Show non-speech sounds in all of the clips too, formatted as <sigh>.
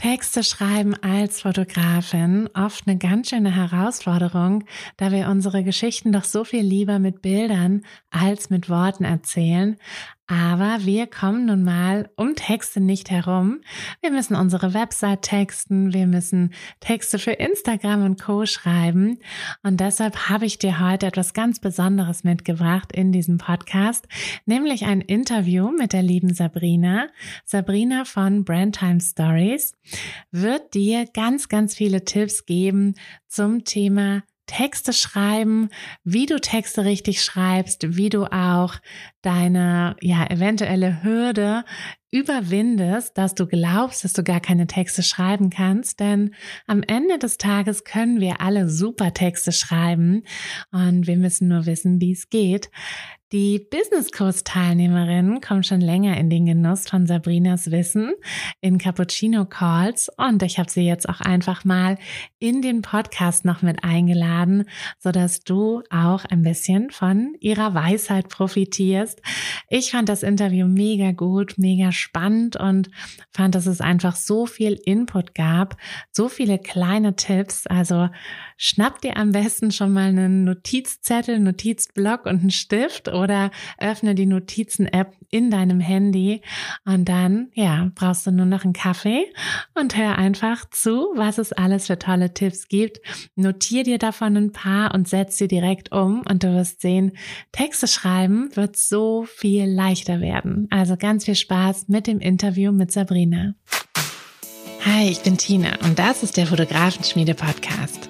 Texte schreiben als Fotografin oft eine ganz schöne Herausforderung, da wir unsere Geschichten doch so viel lieber mit Bildern als mit Worten erzählen. Aber wir kommen nun mal um Texte nicht herum. Wir müssen unsere Website texten, wir müssen Texte für Instagram und Co schreiben. Und deshalb habe ich dir heute etwas ganz Besonderes mitgebracht in diesem Podcast, nämlich ein Interview mit der lieben Sabrina. Sabrina von Brandtime Stories wird dir ganz, ganz viele Tipps geben zum Thema Texte schreiben, wie du Texte richtig schreibst, wie du auch deine ja eventuelle Hürde überwindest, dass du glaubst, dass du gar keine Texte schreiben kannst, denn am Ende des Tages können wir alle super Texte schreiben und wir müssen nur wissen, wie es geht. Die Business Course Teilnehmerinnen kommen schon länger in den Genuss von Sabrinas Wissen in Cappuccino Calls und ich habe sie jetzt auch einfach mal in den Podcast noch mit eingeladen, so dass du auch ein bisschen von ihrer Weisheit profitierst. Ich fand das Interview mega gut, mega spannend und fand, dass es einfach so viel Input gab, so viele kleine Tipps. Also schnapp dir am besten schon mal einen Notizzettel, Notizblock und einen Stift oder öffne die Notizen-App in deinem Handy und dann, ja, brauchst du nur noch einen Kaffee und hör einfach zu, was es alles für tolle Tipps gibt. Notier dir davon ein paar und setz sie direkt um und du wirst sehen, Texte schreiben wird so viel leichter werden. Also ganz viel Spaß mit dem Interview mit Sabrina. Hi, ich bin Tina und das ist der Fotografenschmiede Podcast.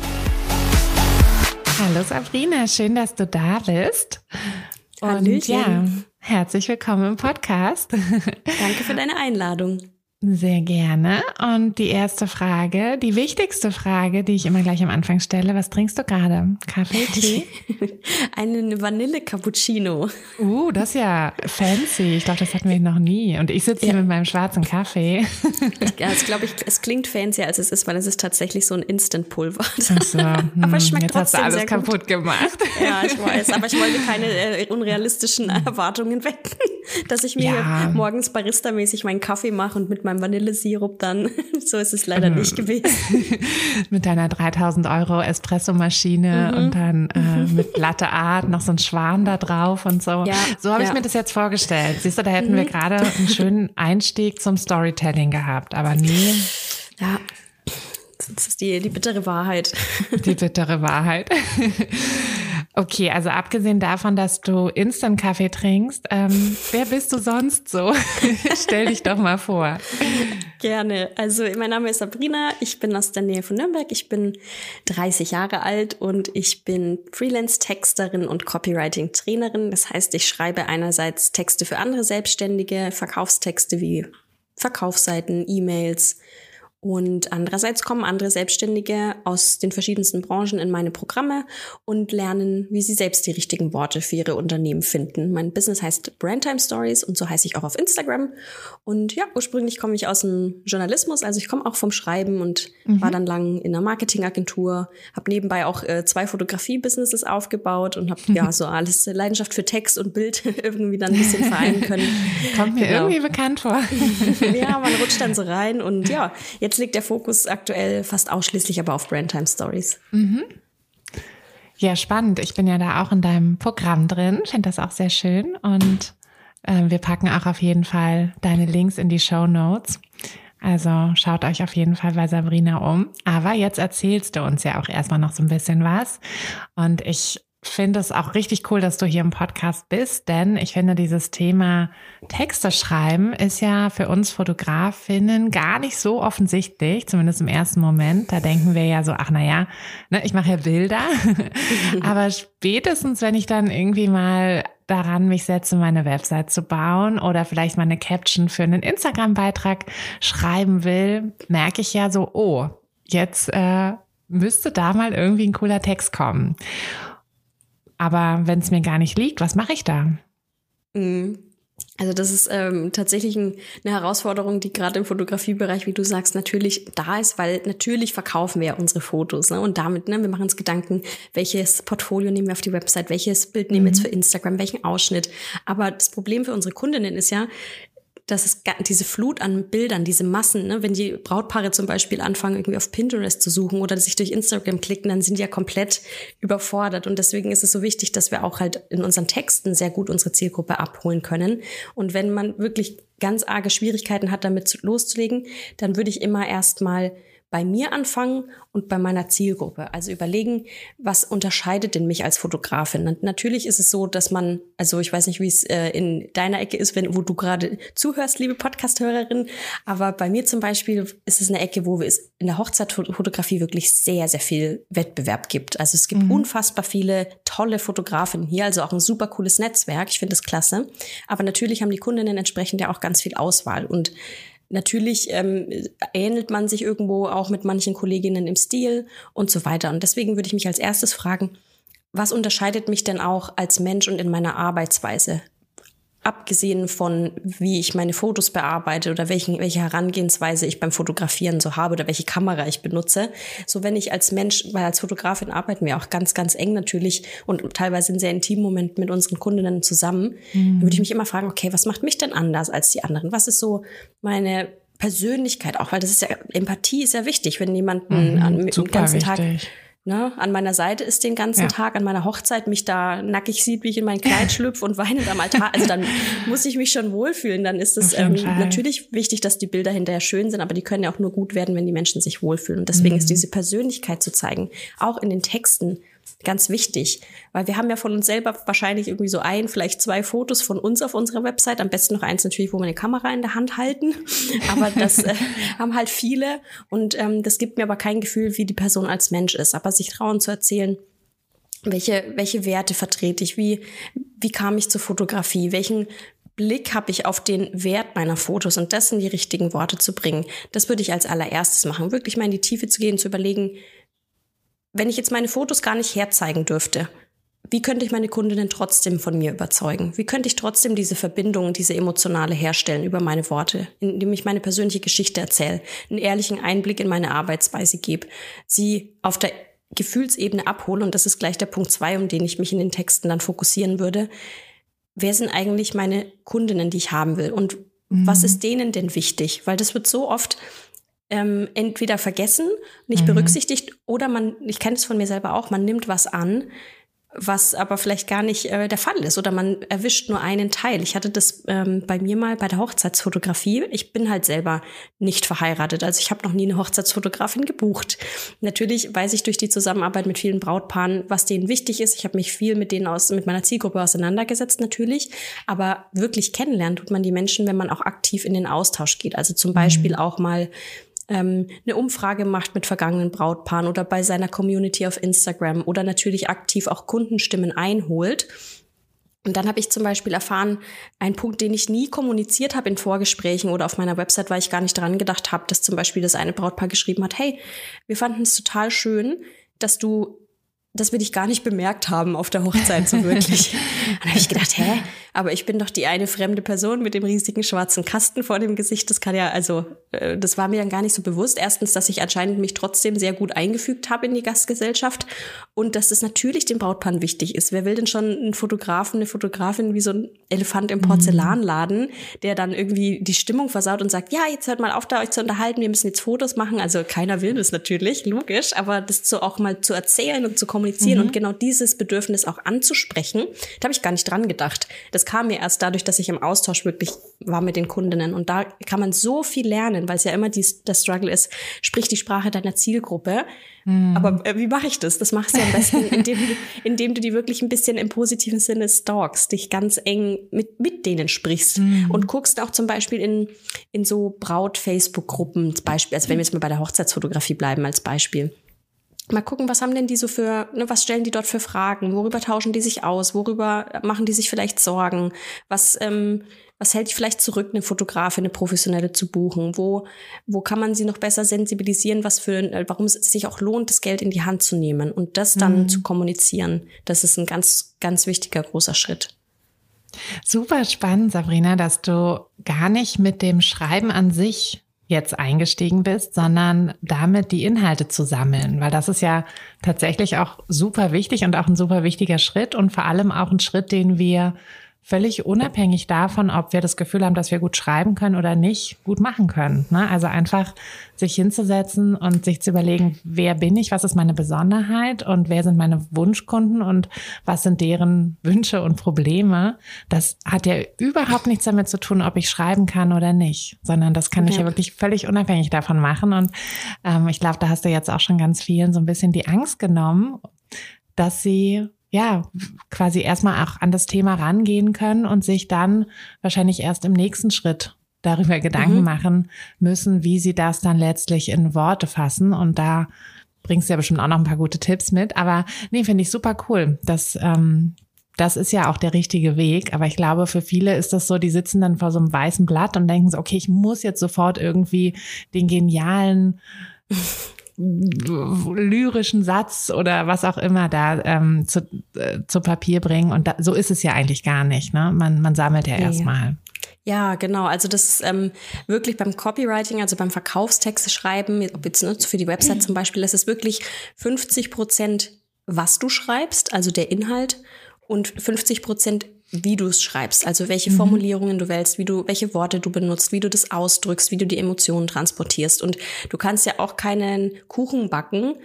Hallo Sabrina, schön, dass du da bist. Und Hallöchen. ja, herzlich willkommen im Podcast. Danke für deine Einladung. Sehr gerne. Und die erste Frage, die wichtigste Frage, die ich immer gleich am Anfang stelle, was trinkst du gerade? Kaffee, <laughs> Tee? Einen Vanille-Cappuccino. Uh, das ist ja fancy. Ich glaube, das hatten wir noch nie. Und ich sitze hier ja. mit meinem schwarzen Kaffee. Ja, es glaube ich, es klingt fancy, als es ist, weil es ist tatsächlich so ein Instant-Pulver. So, <laughs> hm, aber es schmeckt jetzt trotzdem hast du alles kaputt gemacht. Ja, ich weiß. Aber ich wollte keine <laughs> äh, unrealistischen Erwartungen wecken, dass ich mir ja. morgens barista-mäßig meinen Kaffee mache und mit meinem meinem Vanillesirup dann. <laughs> so ist es leider nicht gewesen. <laughs> mit deiner 3000 Euro Espressomaschine mhm. und dann äh, mit Latte Art noch so ein Schwan da drauf und so. Ja, so habe ja. ich mir das jetzt vorgestellt. Siehst du, da hätten mhm. wir gerade einen schönen Einstieg zum Storytelling gehabt, aber nee. Ja. Das ist die, die bittere Wahrheit. Die bittere Wahrheit. <laughs> Okay, also abgesehen davon, dass du Instant-Kaffee trinkst, ähm, wer bist du sonst so? <laughs> Stell dich doch mal vor. Gerne. Also mein Name ist Sabrina, ich bin aus der Nähe von Nürnberg, ich bin 30 Jahre alt und ich bin Freelance-Texterin und Copywriting-Trainerin. Das heißt, ich schreibe einerseits Texte für andere Selbstständige, Verkaufstexte wie Verkaufsseiten, E-Mails Und andererseits kommen andere Selbstständige aus den verschiedensten Branchen in meine Programme und lernen, wie sie selbst die richtigen Worte für ihre Unternehmen finden. Mein Business heißt Brandtime Stories und so heiße ich auch auf Instagram. Und ja, ursprünglich komme ich aus dem Journalismus, also ich komme auch vom Schreiben und mhm. war dann lang in einer Marketingagentur, habe nebenbei auch äh, zwei Fotografie-Businesses aufgebaut und habe ja <laughs> so alles Leidenschaft für Text und Bild <laughs> irgendwie dann ein bisschen vereinen können. Kommt mir genau. irgendwie bekannt vor. <laughs> ja, man rutscht dann so rein und ja, jetzt Jetzt liegt der Fokus aktuell fast ausschließlich aber auf Brandtime Stories. Mhm. Ja, spannend. Ich bin ja da auch in deinem Programm drin, finde das auch sehr schön und äh, wir packen auch auf jeden Fall deine Links in die Show Notes. Also schaut euch auf jeden Fall bei Sabrina um. Aber jetzt erzählst du uns ja auch erstmal noch so ein bisschen was. Und ich finde es auch richtig cool, dass du hier im Podcast bist, denn ich finde, dieses Thema Texte schreiben ist ja für uns Fotografinnen gar nicht so offensichtlich, zumindest im ersten Moment. Da denken wir ja so, ach naja, ne, ich mache ja Bilder. <laughs> Aber spätestens, wenn ich dann irgendwie mal daran mich setze, meine Website zu bauen oder vielleicht mal eine Caption für einen Instagram-Beitrag schreiben will, merke ich ja so, oh, jetzt äh, müsste da mal irgendwie ein cooler Text kommen. Aber wenn es mir gar nicht liegt, was mache ich da? Mhm. Also das ist ähm, tatsächlich ein, eine Herausforderung, die gerade im Fotografiebereich, wie du sagst, natürlich da ist, weil natürlich verkaufen wir ja unsere Fotos. Ne? Und damit, ne, wir machen uns Gedanken, welches Portfolio nehmen wir auf die Website, welches Bild nehmen wir jetzt mhm. für Instagram, welchen Ausschnitt. Aber das Problem für unsere Kundinnen ist ja, dass es diese Flut an Bildern, diese Massen, ne, wenn die Brautpaare zum Beispiel anfangen, irgendwie auf Pinterest zu suchen oder sich durch Instagram klicken, dann sind die ja komplett überfordert. Und deswegen ist es so wichtig, dass wir auch halt in unseren Texten sehr gut unsere Zielgruppe abholen können. Und wenn man wirklich ganz arge Schwierigkeiten hat, damit loszulegen, dann würde ich immer erstmal bei mir anfangen und bei meiner Zielgruppe. Also überlegen, was unterscheidet denn mich als Fotografin? Und natürlich ist es so, dass man, also ich weiß nicht, wie es äh, in deiner Ecke ist, wenn, wo du gerade zuhörst, liebe Podcast-Hörerin, aber bei mir zum Beispiel ist es eine Ecke, wo es in der Hochzeitfotografie wirklich sehr, sehr viel Wettbewerb gibt. Also es gibt mhm. unfassbar viele tolle Fotografinnen hier, also auch ein super cooles Netzwerk. Ich finde das klasse. Aber natürlich haben die Kundinnen entsprechend ja auch ganz viel Auswahl und Natürlich ähm, ähnelt man sich irgendwo auch mit manchen Kolleginnen im Stil und so weiter. Und deswegen würde ich mich als erstes fragen, was unterscheidet mich denn auch als Mensch und in meiner Arbeitsweise? Abgesehen von, wie ich meine Fotos bearbeite oder welchen, welche Herangehensweise ich beim Fotografieren so habe oder welche Kamera ich benutze. So wenn ich als Mensch, weil als Fotografin arbeiten wir auch ganz, ganz eng natürlich und teilweise in sehr intimen Momenten mit unseren Kundinnen zusammen, mhm. würde ich mich immer fragen, okay, was macht mich denn anders als die anderen? Was ist so meine Persönlichkeit auch, weil das ist ja, Empathie ist ja wichtig, wenn jemanden mhm, den ganzen wichtig. Tag ne, an meiner Seite ist den ganzen ja. Tag, an meiner Hochzeit mich da nackig sieht, wie ich in mein Kleid <laughs> schlüpfe und weinend am Altar. Also dann muss ich mich schon wohlfühlen. Dann ist es ähm, natürlich wichtig, dass die Bilder hinterher schön sind, aber die können ja auch nur gut werden, wenn die Menschen sich wohlfühlen. Und deswegen mhm. ist diese Persönlichkeit zu zeigen, auch in den Texten, ganz wichtig, weil wir haben ja von uns selber wahrscheinlich irgendwie so ein, vielleicht zwei Fotos von uns auf unserer Website, am besten noch eins natürlich, wo wir eine Kamera in der Hand halten, <laughs> aber das äh, haben halt viele. Und ähm, das gibt mir aber kein Gefühl, wie die Person als Mensch ist, aber sich trauen zu erzählen, welche, welche Werte vertrete ich, wie, wie kam ich zur Fotografie, welchen Blick habe ich auf den Wert meiner Fotos? Und das in die richtigen Worte zu bringen. Das würde ich als allererstes machen, wirklich mal in die Tiefe zu gehen, zu überlegen, wenn ich jetzt meine Fotos gar nicht herzeigen dürfte, wie könnte ich meine Kundinnen trotzdem von mir überzeugen? Wie könnte ich trotzdem diese Verbindung, diese emotionale herstellen über meine Worte, indem ich meine persönliche Geschichte erzähle, einen ehrlichen Einblick in meine Arbeitsweise gebe, sie auf der Gefühlsebene abhole, und das ist gleich der Punkt zwei, um den ich mich in den Texten dann fokussieren würde. Wer sind eigentlich meine Kundinnen, die ich haben will? Und mhm. was ist denen denn wichtig? Weil das wird so oft ähm, entweder vergessen, nicht mhm. berücksichtigt oder man, ich kenne es von mir selber auch, man nimmt was an, was aber vielleicht gar nicht äh, der Fall ist oder man erwischt nur einen Teil. Ich hatte das ähm, bei mir mal bei der Hochzeitsfotografie. Ich bin halt selber nicht verheiratet, also ich habe noch nie eine Hochzeitsfotografin gebucht. Natürlich weiß ich durch die Zusammenarbeit mit vielen Brautpaaren, was denen wichtig ist. Ich habe mich viel mit denen aus mit meiner Zielgruppe auseinandergesetzt natürlich, aber wirklich kennenlernen tut man die Menschen, wenn man auch aktiv in den Austausch geht. Also zum Beispiel mhm. auch mal ähm, eine Umfrage macht mit vergangenen Brautpaaren oder bei seiner Community auf Instagram oder natürlich aktiv auch Kundenstimmen einholt. Und dann habe ich zum Beispiel erfahren, ein Punkt, den ich nie kommuniziert habe in Vorgesprächen oder auf meiner Website, weil ich gar nicht dran gedacht habe, dass zum Beispiel das eine Brautpaar geschrieben hat, hey, wir fanden es total schön, dass du dass wir dich gar nicht bemerkt haben auf der Hochzeit so wirklich. <laughs> dann habe ich gedacht, hä? Aber ich bin doch die eine fremde Person mit dem riesigen schwarzen Kasten vor dem Gesicht. Das kann ja, also, äh, das war mir dann gar nicht so bewusst. Erstens, dass ich anscheinend mich trotzdem sehr gut eingefügt habe in die Gastgesellschaft und dass es natürlich dem Brautpaar wichtig ist. Wer will denn schon einen Fotografen, eine Fotografin wie so ein Elefant im Porzellanladen, der dann irgendwie die Stimmung versaut und sagt, ja, jetzt hört mal auf, da euch zu unterhalten, wir müssen jetzt Fotos machen. Also keiner will das natürlich, logisch, aber das so auch mal zu erzählen und zu kommunizieren mhm. und genau dieses Bedürfnis auch anzusprechen, da habe ich gar nicht dran gedacht. Das kam mir erst dadurch, dass ich im Austausch wirklich war mit den Kundinnen und da kann man so viel lernen, weil es ja immer die, der Struggle ist, sprich die Sprache deiner Zielgruppe. Mhm. Aber äh, wie mache ich das? Das machst du am besten, indem du, <laughs> indem du die wirklich ein bisschen im positiven Sinne stalkst, dich ganz eng mit, mit denen sprichst mhm. und guckst auch zum Beispiel in, in so Braut-Facebook-Gruppen, Beispiel, also wenn wir jetzt mal bei der Hochzeitsfotografie bleiben als Beispiel Mal gucken, was haben denn die so für, ne, was stellen die dort für Fragen? Worüber tauschen die sich aus? Worüber machen die sich vielleicht Sorgen? Was, ähm, was hält die vielleicht zurück, eine Fotografin, eine professionelle zu buchen? Wo, wo kann man sie noch besser sensibilisieren, was für, äh, warum es sich auch lohnt, das Geld in die Hand zu nehmen und das dann mhm. zu kommunizieren? Das ist ein ganz, ganz wichtiger großer Schritt. Super spannend, Sabrina, dass du gar nicht mit dem Schreiben an sich jetzt eingestiegen bist, sondern damit die Inhalte zu sammeln, weil das ist ja tatsächlich auch super wichtig und auch ein super wichtiger Schritt und vor allem auch ein Schritt, den wir völlig unabhängig davon, ob wir das Gefühl haben, dass wir gut schreiben können oder nicht, gut machen können. Ne? Also einfach sich hinzusetzen und sich zu überlegen, wer bin ich, was ist meine Besonderheit und wer sind meine Wunschkunden und was sind deren Wünsche und Probleme. Das hat ja überhaupt nichts damit zu tun, ob ich schreiben kann oder nicht, sondern das kann okay. ich ja wirklich völlig unabhängig davon machen. Und ähm, ich glaube, da hast du jetzt auch schon ganz vielen so ein bisschen die Angst genommen, dass sie ja, quasi erstmal auch an das Thema rangehen können und sich dann wahrscheinlich erst im nächsten Schritt darüber Gedanken mhm. machen müssen, wie sie das dann letztlich in Worte fassen. Und da bringst du ja bestimmt auch noch ein paar gute Tipps mit. Aber nee, finde ich super cool. Das, ähm, das ist ja auch der richtige Weg. Aber ich glaube, für viele ist das so, die sitzen dann vor so einem weißen Blatt und denken so, okay, ich muss jetzt sofort irgendwie den genialen <laughs> lyrischen Satz oder was auch immer da ähm, zu, äh, zu Papier bringen. Und da, so ist es ja eigentlich gar nicht. Ne? Man, man sammelt ja, ja erstmal. Ja, genau. Also das ist ähm, wirklich beim Copywriting, also beim Verkaufstexte schreiben, ob jetzt ne, für die Website zum Beispiel, das ist wirklich 50 Prozent, was du schreibst, also der Inhalt, und 50 Prozent wie du es schreibst, also welche mhm. Formulierungen du wählst, wie du, welche Worte du benutzt, wie du das ausdrückst, wie du die Emotionen transportierst. Und du kannst ja auch keinen Kuchen backen,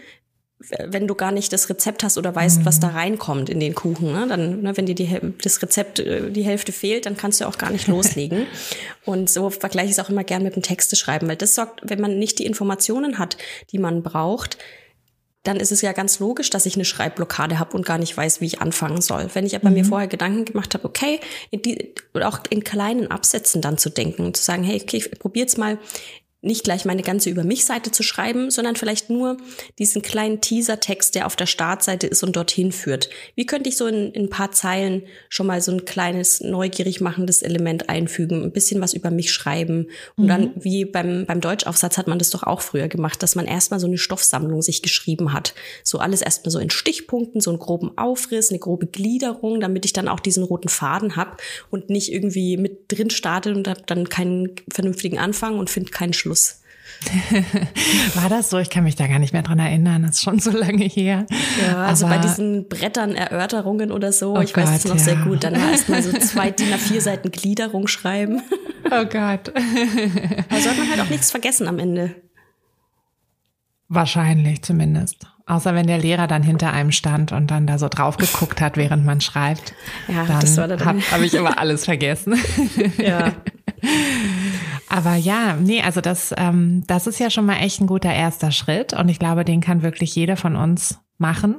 wenn du gar nicht das Rezept hast oder weißt, mhm. was da reinkommt in den Kuchen. Ne? Dann, ne, wenn dir die, das Rezept äh, die Hälfte fehlt, dann kannst du auch gar nicht loslegen. <laughs> Und so vergleiche ich es auch immer gern mit dem Texte schreiben, weil das sorgt, wenn man nicht die Informationen hat, die man braucht, dann ist es ja ganz logisch, dass ich eine Schreibblockade habe und gar nicht weiß, wie ich anfangen soll. Wenn ich aber mhm. mir vorher Gedanken gemacht habe, okay, in die, auch in kleinen Absätzen dann zu denken und zu sagen, hey, okay, jetzt mal nicht gleich meine ganze Über mich Seite zu schreiben, sondern vielleicht nur diesen kleinen Teaser-Text, der auf der Startseite ist und dorthin führt. Wie könnte ich so in, in, ein paar Zeilen schon mal so ein kleines neugierig machendes Element einfügen, ein bisschen was über mich schreiben und mhm. dann wie beim beim Deutschaufsatz hat man das doch auch früher gemacht, dass man erstmal so eine Stoffsammlung sich geschrieben hat. So alles erstmal so in Stichpunkten, so einen groben Aufriss, eine grobe Gliederung, damit ich dann auch diesen roten Faden habe und nicht irgendwie mit drin starte und habe dann keinen vernünftigen Anfang und finde keinen Schluss. Schluss. <laughs> War das so? Ich kann mich da gar nicht mehr dran erinnern. Das ist schon so lange her. Ja, also Aber bei diesen Brettern, Erörterungen oder so, oh ich Gott, weiß es noch ja. sehr gut. Dann war erst mal so <laughs> zwei DIN A4 Seiten Gliederung schreiben. Oh Gott. <laughs> Also hat man halt auch nichts vergessen am Ende. Wahrscheinlich zumindest. Außer wenn der Lehrer dann hinter einem stand und dann da so drauf geguckt hat, während man schreibt. Ja, dann das war dann. Habe hab ich immer alles vergessen. Ja. Aber ja, nee, also das, ähm, das ist ja schon mal echt ein guter erster Schritt und ich glaube, den kann wirklich jeder von uns machen.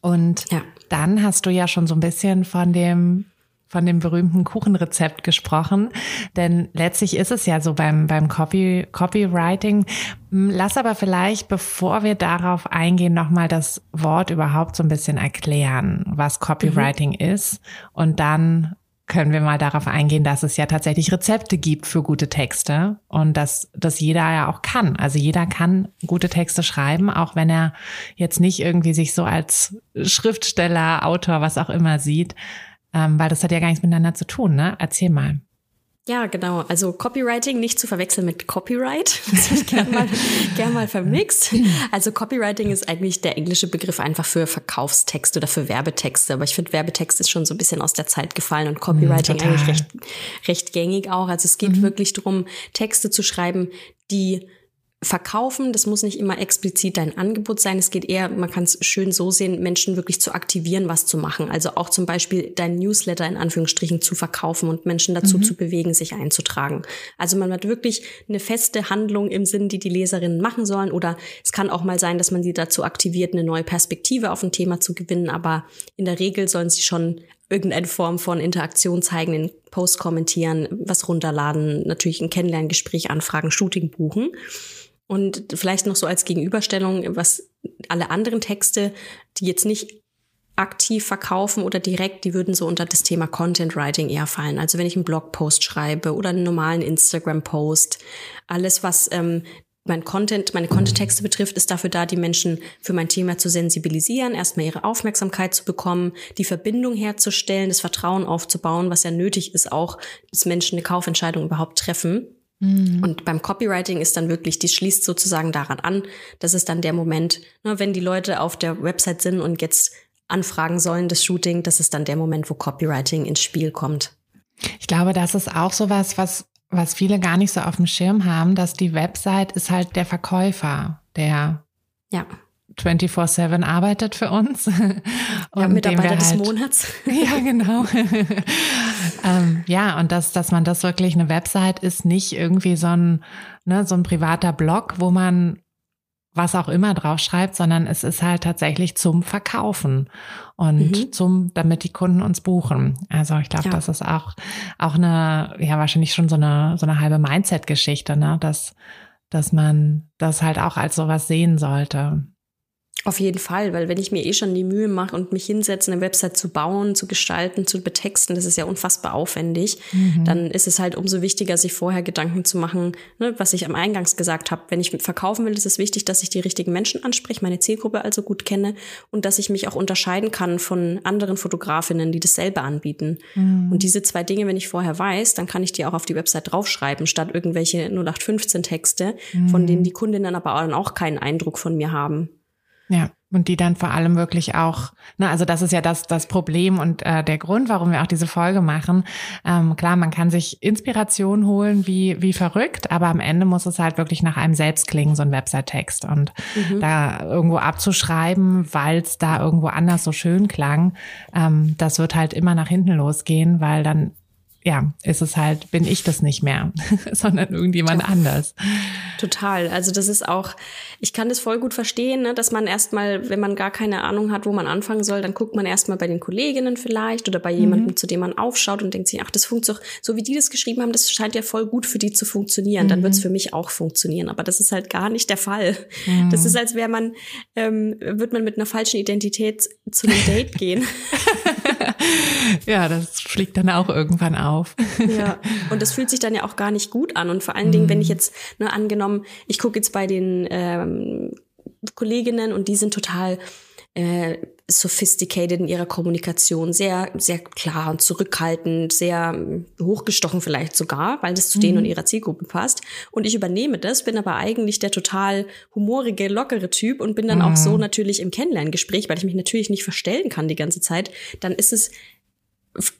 Und ja. dann hast du ja schon so ein bisschen von dem von dem berühmten Kuchenrezept gesprochen, denn letztlich ist es ja so beim, beim Copy, Copywriting. Hm, lass aber vielleicht, bevor wir darauf eingehen, nochmal das Wort überhaupt so ein bisschen erklären, was Copywriting mhm. ist und dann können wir mal darauf eingehen, dass es ja tatsächlich Rezepte gibt für gute Texte und dass das jeder ja auch kann. Also jeder kann gute Texte schreiben, auch wenn er jetzt nicht irgendwie sich so als Schriftsteller, Autor, was auch immer sieht, ähm, weil das hat ja gar nichts miteinander zu tun. Ne? Erzähl mal. Ja, genau. Also Copywriting nicht zu verwechseln mit Copyright. <laughs> Das wird gern mal, gern mal vermixt. Also Copywriting ist eigentlich der englische Begriff einfach für Verkaufstext oder für Werbetexte. Aber ich finde, Werbetext ist schon so ein bisschen aus der Zeit gefallen und Copywriting mm, eigentlich recht, recht gängig auch. Also es geht mhm. wirklich darum, Texte zu schreiben, die verkaufen. Das muss nicht immer explizit dein Angebot sein. Es geht eher, man kann es schön so sehen, Menschen wirklich zu aktivieren, was zu machen. Also auch zum Beispiel dein Newsletter in Anführungsstrichen zu verkaufen und Menschen dazu mhm. zu bewegen, sich einzutragen. Also man hat wirklich eine feste Handlung im Sinn, die die Leserinnen machen sollen. Oder es kann auch mal sein, dass man sie dazu aktiviert, eine neue Perspektive auf ein Thema zu gewinnen. Aber in der Regel sollen sie schon irgendeine Form von Interaktion zeigen, den Post kommentieren, was runterladen, natürlich ein Kennenlerngespräch anfragen, Shooting buchen. Und vielleicht noch so als Gegenüberstellung, was alle anderen Texte, die jetzt nicht aktiv verkaufen oder direkt, die würden so unter das Thema Content Writing eher fallen. Also wenn ich einen Blogpost schreibe oder einen normalen Instagram-Post, alles, was ähm, mein Content, meine Content-Texte betrifft, ist dafür da, die Menschen für mein Thema zu sensibilisieren, erstmal ihre Aufmerksamkeit zu bekommen, die Verbindung herzustellen, das Vertrauen aufzubauen, was ja nötig ist auch, dass Menschen eine Kaufentscheidung überhaupt treffen. Mhm. Und beim Copywriting ist dann wirklich, die schließt sozusagen daran an. Das ist dann der Moment, ne, wenn die Leute auf der Website sind und jetzt anfragen sollen, das Shooting, das ist dann der Moment, wo Copywriting ins Spiel kommt. Ich glaube, das ist auch sowas, was, was viele gar nicht so auf dem Schirm haben, dass die Website ist halt der Verkäufer, der ja. 24-7 arbeitet für uns. <laughs> Und ja, Mitarbeiter halt, des Monats. <laughs> <laughs> Ja, genau. ähm, ja, und dass, dass man das wirklich eine Website ist, nicht irgendwie so ein, ne, so ein privater Blog, wo man was auch immer draufschreibt, sondern es ist halt tatsächlich zum Verkaufen und mhm. zum, damit die Kunden uns buchen. Also ich glaube, ja. das ist auch, auch eine, ja, wahrscheinlich schon so eine, so eine halbe Mindset-Geschichte, ne, dass, dass man das halt auch als sowas sehen sollte. Auf jeden Fall, weil wenn ich mir eh schon die Mühe mache und mich hinsetze, eine Website zu bauen, zu gestalten, zu betexten, das ist ja unfassbar aufwendig, mhm. dann ist es halt umso wichtiger, sich vorher Gedanken zu machen, ne, was ich am Eingangs gesagt habe. Wenn ich verkaufen will, ist es wichtig, dass ich die richtigen Menschen anspreche, meine Zielgruppe also gut kenne und dass ich mich auch unterscheiden kann von anderen Fotografinnen, die dasselbe anbieten. Mhm. Und diese zwei Dinge, wenn ich vorher weiß, dann kann ich die auch auf die Website draufschreiben, statt irgendwelche 0815 Texte, mhm. von denen die Kundinnen aber dann auch keinen Eindruck von mir haben. Ja, und die dann vor allem wirklich auch, ne, also das ist ja das, das Problem und äh, der Grund, warum wir auch diese Folge machen. Ähm, klar, man kann sich Inspiration holen, wie, wie verrückt, aber am Ende muss es halt wirklich nach einem selbst klingen, so ein Website-Text. Und mhm. da irgendwo abzuschreiben, weil es da irgendwo anders so schön klang, ähm, das wird halt immer nach hinten losgehen, weil dann ja, ist es halt, bin ich das nicht mehr, <laughs> sondern irgendjemand ja. anders. Total. Also das ist auch, ich kann das voll gut verstehen, ne, dass man erstmal, wenn man gar keine Ahnung hat, wo man anfangen soll, dann guckt man erstmal bei den Kolleginnen vielleicht oder bei jemandem, mhm. zu dem man aufschaut und denkt sich, ach, das funktioniert so wie die das geschrieben haben, das scheint ja voll gut für die zu funktionieren. Mhm. Dann wird es für mich auch funktionieren. Aber das ist halt gar nicht der Fall. Mhm. Das ist, als wäre man, ähm, wird man mit einer falschen Identität zu einem Date gehen. <laughs> <laughs> ja, das fliegt dann auch irgendwann auf. ja, und das fühlt sich dann ja auch gar nicht gut an. Und vor allen Dingen, wenn ich mhm. jetzt, ne, angenommen, ich gucke jetzt bei den ähm, Kolleginnen und die sind total äh, sophisticated in ihrer Kommunikation, sehr, sehr klar und zurückhaltend, sehr ähm, hochgestochen vielleicht sogar, weil das zu mhm. denen und ihrer Zielgruppe passt. Und ich übernehme das, bin aber eigentlich der total humorige, lockere Typ und bin dann mhm. auch so natürlich im Kennenlerngespräch, weil ich mich natürlich nicht verstellen kann die ganze Zeit. Dann ist es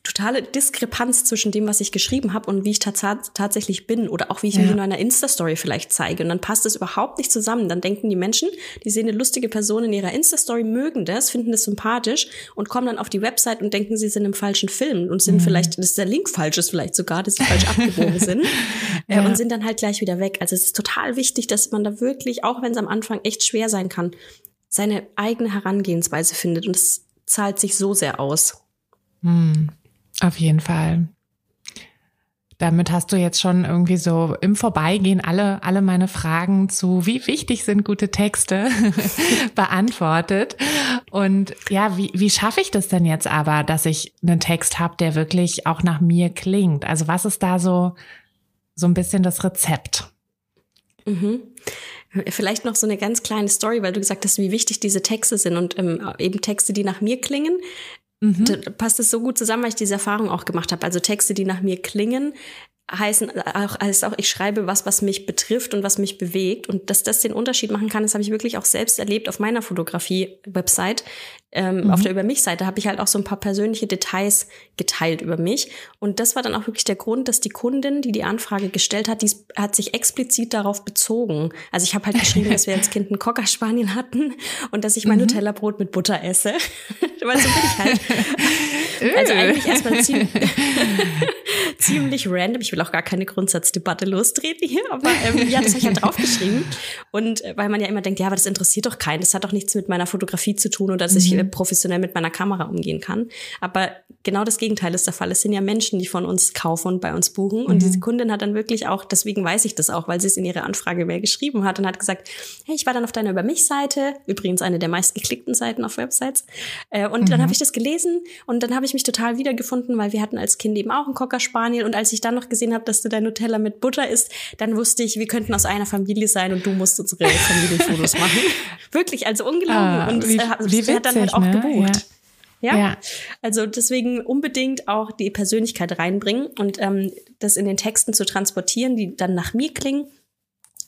totale Diskrepanz zwischen dem, was ich geschrieben habe und wie ich tats tatsächlich bin oder auch wie ich ja. mich in einer Insta-Story vielleicht zeige. Und dann passt es überhaupt nicht zusammen. Dann denken die Menschen, die sehen eine lustige Person in ihrer Insta-Story, mögen das, finden das sympathisch und kommen dann auf die Website und denken, sie sind im falschen Film und sind mhm. vielleicht, dass der Link falsch ist vielleicht sogar, dass sie falsch <laughs> abgebogen sind äh, ja. und sind dann halt gleich wieder weg. Also es ist total wichtig, dass man da wirklich, auch wenn es am Anfang echt schwer sein kann, seine eigene Herangehensweise findet und es zahlt sich so sehr aus. Hm. Auf jeden Fall. Damit hast du jetzt schon irgendwie so im Vorbeigehen alle, alle meine Fragen zu, wie wichtig sind gute Texte, <laughs> beantwortet. Und ja, wie, wie schaffe ich das denn jetzt aber, dass ich einen Text habe, der wirklich auch nach mir klingt? Also was ist da so, so ein bisschen das Rezept? Mhm. Vielleicht noch so eine ganz kleine Story, weil du gesagt hast, wie wichtig diese Texte sind und ähm, eben Texte, die nach mir klingen. Mhm. Passt es so gut zusammen, weil ich diese Erfahrung auch gemacht habe. Also Texte, die nach mir klingen, heißen auch, heißt auch, ich schreibe was, was mich betrifft und was mich bewegt. Und dass das den Unterschied machen kann, das habe ich wirklich auch selbst erlebt auf meiner Fotografie-Website. Ähm, mhm. Auf der Über mich-Seite habe ich halt auch so ein paar persönliche Details geteilt über mich. Und das war dann auch wirklich der Grund, dass die Kundin, die die Anfrage gestellt hat, die hat sich explizit darauf bezogen. Also ich habe halt geschrieben, dass wir als Kind einen Cocker Spaniel hatten und dass ich mein mhm. Nutella-Brot mit Butter esse. <laughs> Weil so bin ich halt. <laughs> also eigentlich erstmal ziemlich, <laughs> ziemlich random. Ich will auch gar keine Grundsatzdebatte lostreten hier, aber ähm, ja, das habe ich halt draufgeschrieben. Und äh, weil man ja immer denkt, ja, aber das interessiert doch keinen, das hat doch nichts mit meiner Fotografie zu tun oder dass mhm. ich äh, professionell mit meiner Kamera umgehen kann. Aber genau das Gegenteil ist der Fall. Es sind ja Menschen, die von uns kaufen und bei uns buchen. Und mhm. diese Kundin hat dann wirklich auch, deswegen weiß ich das auch, weil sie es in ihrer Anfrage mehr geschrieben hat und hat gesagt, hey, ich war dann auf deiner Über mich-Seite, übrigens eine der meistgeklickten Seiten auf Websites. Äh, und mhm. dann habe ich das gelesen und dann habe ich mich total wiedergefunden, weil wir hatten als Kind eben auch einen Cocker Spaniel und als ich dann noch gesehen habe, dass du dein Nutella mit Butter isst, dann wusste ich, wir könnten aus einer Familie sein und du musst unsere <laughs> Familienfotos machen. Wirklich, also ungelogen. Ah, und wie, es, wie witzig, hat dann halt auch ne? gebucht. Ja. Ja? ja? also deswegen unbedingt auch die Persönlichkeit reinbringen und ähm, das in den Texten zu transportieren, die dann nach mir klingen,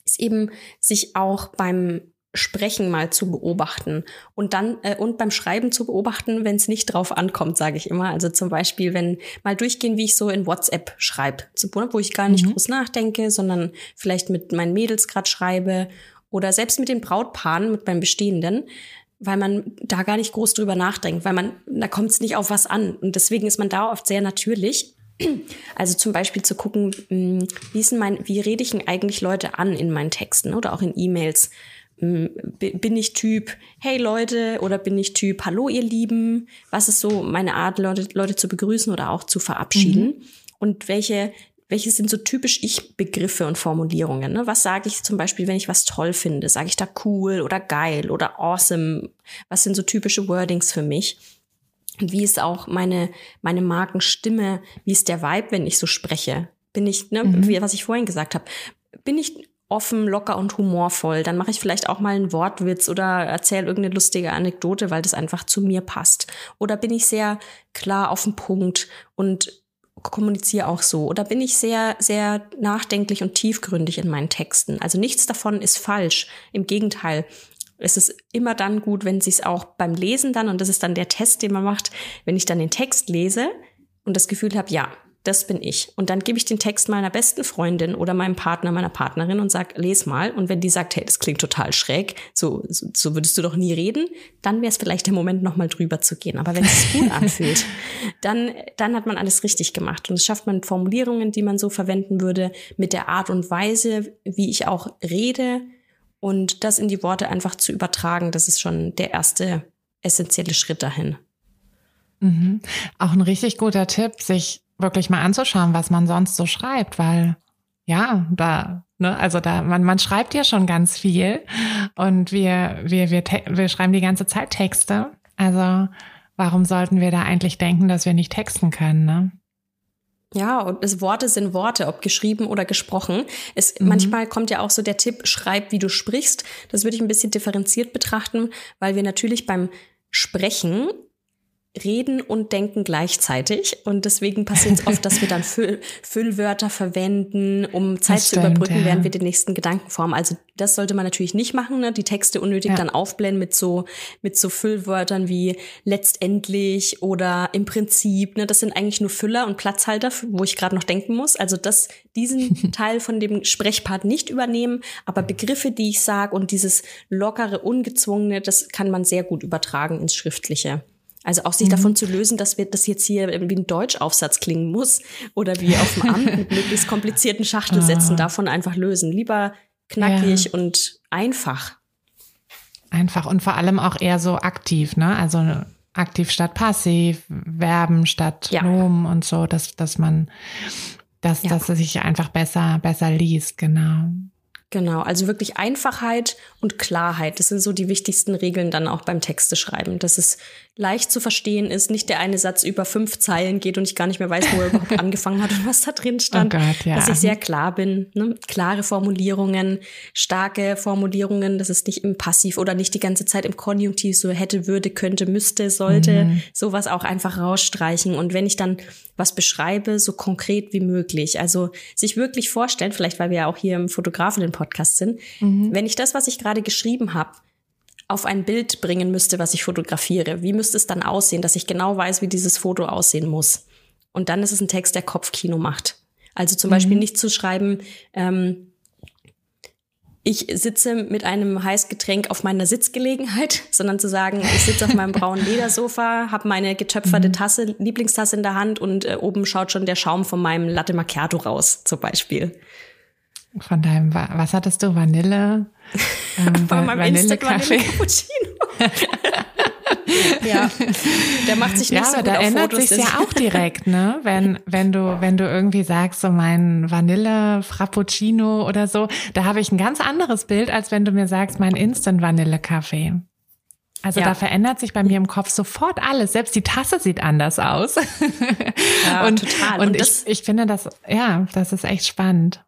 ist eben sich auch beim Sprechen mal zu beobachten und dann äh, und beim Schreiben zu beobachten, wenn es nicht drauf ankommt, sage ich immer. Also zum Beispiel, wenn mal durchgehen, wie ich so in WhatsApp schreibe, wo ich gar nicht mhm. groß nachdenke, sondern vielleicht mit meinen Mädels gerade schreibe oder selbst mit den Brautpaaren, mit meinem Bestehenden, weil man da gar nicht groß drüber nachdenkt, weil man da kommt es nicht auf was an und deswegen ist man da oft sehr natürlich. Also zum Beispiel zu gucken, hm, wie, ist mein, wie rede ich denn eigentlich Leute an in meinen Texten oder auch in E-Mails? Bin ich Typ, hey Leute, oder bin ich Typ, hallo ihr Lieben? Was ist so meine Art, Leute, Leute zu begrüßen oder auch zu verabschieden? Mhm. Und welche, welche sind so typisch Ich-Begriffe und Formulierungen? Ne? Was sage ich zum Beispiel, wenn ich was toll finde? Sage ich da cool oder geil oder awesome? Was sind so typische Wordings für mich? Und wie ist auch meine, meine Markenstimme? Wie ist der Vibe, wenn ich so spreche? Bin ich, ne, mhm. wie, was ich vorhin gesagt habe, bin ich offen, locker und humorvoll. Dann mache ich vielleicht auch mal einen Wortwitz oder erzähle irgendeine lustige Anekdote, weil das einfach zu mir passt. Oder bin ich sehr klar auf den Punkt und kommuniziere auch so. Oder bin ich sehr, sehr nachdenklich und tiefgründig in meinen Texten. Also nichts davon ist falsch. Im Gegenteil. Es ist immer dann gut, wenn sie es auch beim Lesen dann, und das ist dann der Test, den man macht, wenn ich dann den Text lese und das Gefühl habe, ja, das bin ich. Und dann gebe ich den Text meiner besten Freundin oder meinem Partner, meiner Partnerin und sag, les mal. Und wenn die sagt, hey, das klingt total schräg, so, so, so würdest du doch nie reden, dann wäre es vielleicht der Moment, nochmal drüber zu gehen. Aber wenn es gut <laughs> anfühlt, dann, dann hat man alles richtig gemacht. Und es schafft man Formulierungen, die man so verwenden würde, mit der Art und Weise, wie ich auch rede. Und das in die Worte einfach zu übertragen, das ist schon der erste essentielle Schritt dahin. Mhm. Auch ein richtig guter Tipp, sich wirklich mal anzuschauen, was man sonst so schreibt, weil ja, da, ne, also da, man, man schreibt ja schon ganz viel und wir, wir, wir, wir schreiben die ganze Zeit Texte. Also warum sollten wir da eigentlich denken, dass wir nicht texten können, ne? Ja, und es, Worte sind Worte, ob geschrieben oder gesprochen. Es, mhm. Manchmal kommt ja auch so der Tipp, schreib, wie du sprichst. Das würde ich ein bisschen differenziert betrachten, weil wir natürlich beim Sprechen reden und denken gleichzeitig. Und deswegen passiert es oft, dass wir dann Füll Füllwörter verwenden, um Zeit stimmt, zu überbrücken, ja. während wir den nächsten Gedanken formen. Also das sollte man natürlich nicht machen, ne? die Texte unnötig ja. dann aufblenden mit so, mit so Füllwörtern wie letztendlich oder im Prinzip. Ne? Das sind eigentlich nur Füller und Platzhalter, wo ich gerade noch denken muss. Also das, diesen <laughs> Teil von dem Sprechpart nicht übernehmen, aber Begriffe, die ich sage und dieses lockere, ungezwungene, das kann man sehr gut übertragen ins Schriftliche. Also auch sich mhm. davon zu lösen, dass wir das jetzt hier wie ein Deutschaufsatz klingen muss oder wie auf dem Amt mit <laughs> möglichst komplizierten Schachtelsätzen ah. davon einfach lösen. Lieber knackig ja. und einfach. Einfach und vor allem auch eher so aktiv, ne? Also aktiv statt passiv, Verben statt ja. Nomen und so, dass, dass man, dass, ja. dass es sich einfach besser, besser liest, genau. Genau, also wirklich Einfachheit und Klarheit. Das sind so die wichtigsten Regeln dann auch beim Texte schreiben. Dass es leicht zu verstehen ist, nicht der eine Satz über fünf Zeilen geht und ich gar nicht mehr weiß, wo er überhaupt <laughs> angefangen hat und was da drin stand. Oh Gott, ja. Dass ich sehr klar bin. Ne? Klare Formulierungen, starke Formulierungen, dass es nicht im Passiv oder nicht die ganze Zeit im Konjunktiv so hätte, würde, könnte, müsste, sollte. Mhm. Sowas auch einfach rausstreichen. Und wenn ich dann was beschreibe, so konkret wie möglich. Also sich wirklich vorstellen, vielleicht weil wir ja auch hier im Fotografinnen-Podcast sind, mhm. wenn ich das, was ich gerade geschrieben habe, auf ein Bild bringen müsste, was ich fotografiere, wie müsste es dann aussehen, dass ich genau weiß, wie dieses Foto aussehen muss. Und dann ist es ein Text, der Kopfkino macht. Also zum mhm. Beispiel nicht zu schreiben, ähm, ich sitze mit einem Heißgetränk auf meiner Sitzgelegenheit, <laughs> sondern zu sagen, ich sitze auf meinem braunen Ledersofa, habe meine getöpferte mhm. Tasse, Lieblingstasse in der Hand und äh, oben schaut schon der Schaum von meinem Latte Macchiato raus, zum Beispiel. Von deinem, was hattest du? Vanille? <laughs> Ähm, Bei meinem Vanille-Kaffee. Cappuccino. <laughs> ja, <laughs> der macht sich nicht ja, so gut da ändert sich ja auch direkt, ne? Wenn wenn du wenn du irgendwie sagst so mein Vanille Frappuccino oder so, da habe ich ein ganz anderes Bild als wenn du mir sagst mein Instant Vanille Kaffee. Also ja. da verändert sich bei mir im Kopf sofort alles. Selbst die Tasse sieht anders aus. Ja, <laughs> und, total. Und, und ich, ich finde das, ja, das ist echt spannend.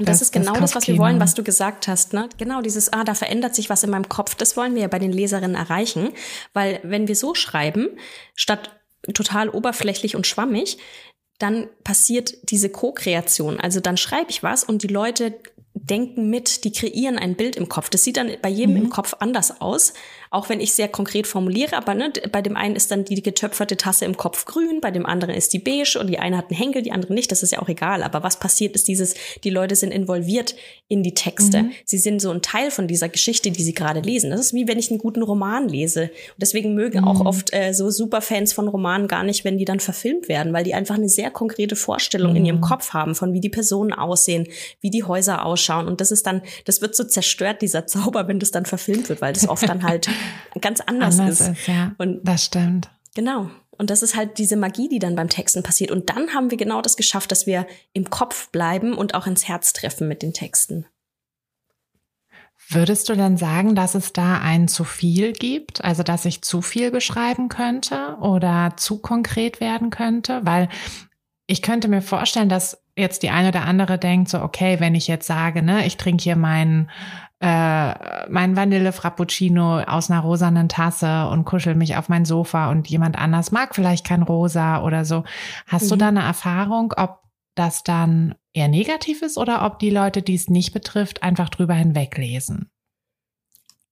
Und das, das ist genau das, das, was wir wollen, was du gesagt hast. Ne? Genau dieses, ah, da verändert sich was in meinem Kopf. Das wollen wir ja bei den Leserinnen erreichen. Weil wenn wir so schreiben, statt total oberflächlich und schwammig, dann passiert diese Co-Kreation. Also dann schreibe ich was und die Leute denken mit, die kreieren ein Bild im Kopf. Das sieht dann bei jedem mhm. im Kopf anders aus, auch wenn ich sehr konkret formuliere, aber ne, bei dem einen ist dann die getöpferte Tasse im Kopf grün, bei dem anderen ist die beige und die eine hat einen Henkel, die andere nicht, das ist ja auch egal. Aber was passiert ist dieses, die Leute sind involviert in die Texte. Mhm. Sie sind so ein Teil von dieser Geschichte, die sie gerade lesen. Das ist wie wenn ich einen guten Roman lese. Und deswegen mögen mhm. auch oft äh, so Superfans von Romanen gar nicht, wenn die dann verfilmt werden, weil die einfach eine sehr konkrete Vorstellung in ihrem mhm. Kopf haben von wie die Personen aussehen, wie die Häuser ausschauen. Und das ist dann, das wird so zerstört, dieser <laughs> Zauber, wenn das dann verfilmt wird, weil das oft dann halt ganz anders, anders ist. ist. Ja, und das stimmt. Genau. Und das ist halt diese Magie, die dann beim Texten passiert. Und dann haben wir genau das geschafft, dass wir im Kopf bleiben und auch ins Herz treffen mit den Texten. Würdest du denn sagen, dass es da ein zu viel gibt? Also, dass ich zu viel beschreiben könnte oder zu konkret werden könnte? Weil ich könnte mir vorstellen, dass jetzt die eine oder andere denkt so, okay, wenn ich jetzt sage, ne, ich trinke hier meinen äh, mein Vanille Frappuccino aus einer rosanen Tasse und kuschel mich auf mein Sofa und jemand anders mag vielleicht kein Rosa oder so. Hast mhm. du da eine Erfahrung, ob das dann eher negativ ist oder ob die Leute, die es nicht betrifft, einfach drüber hinweglesen?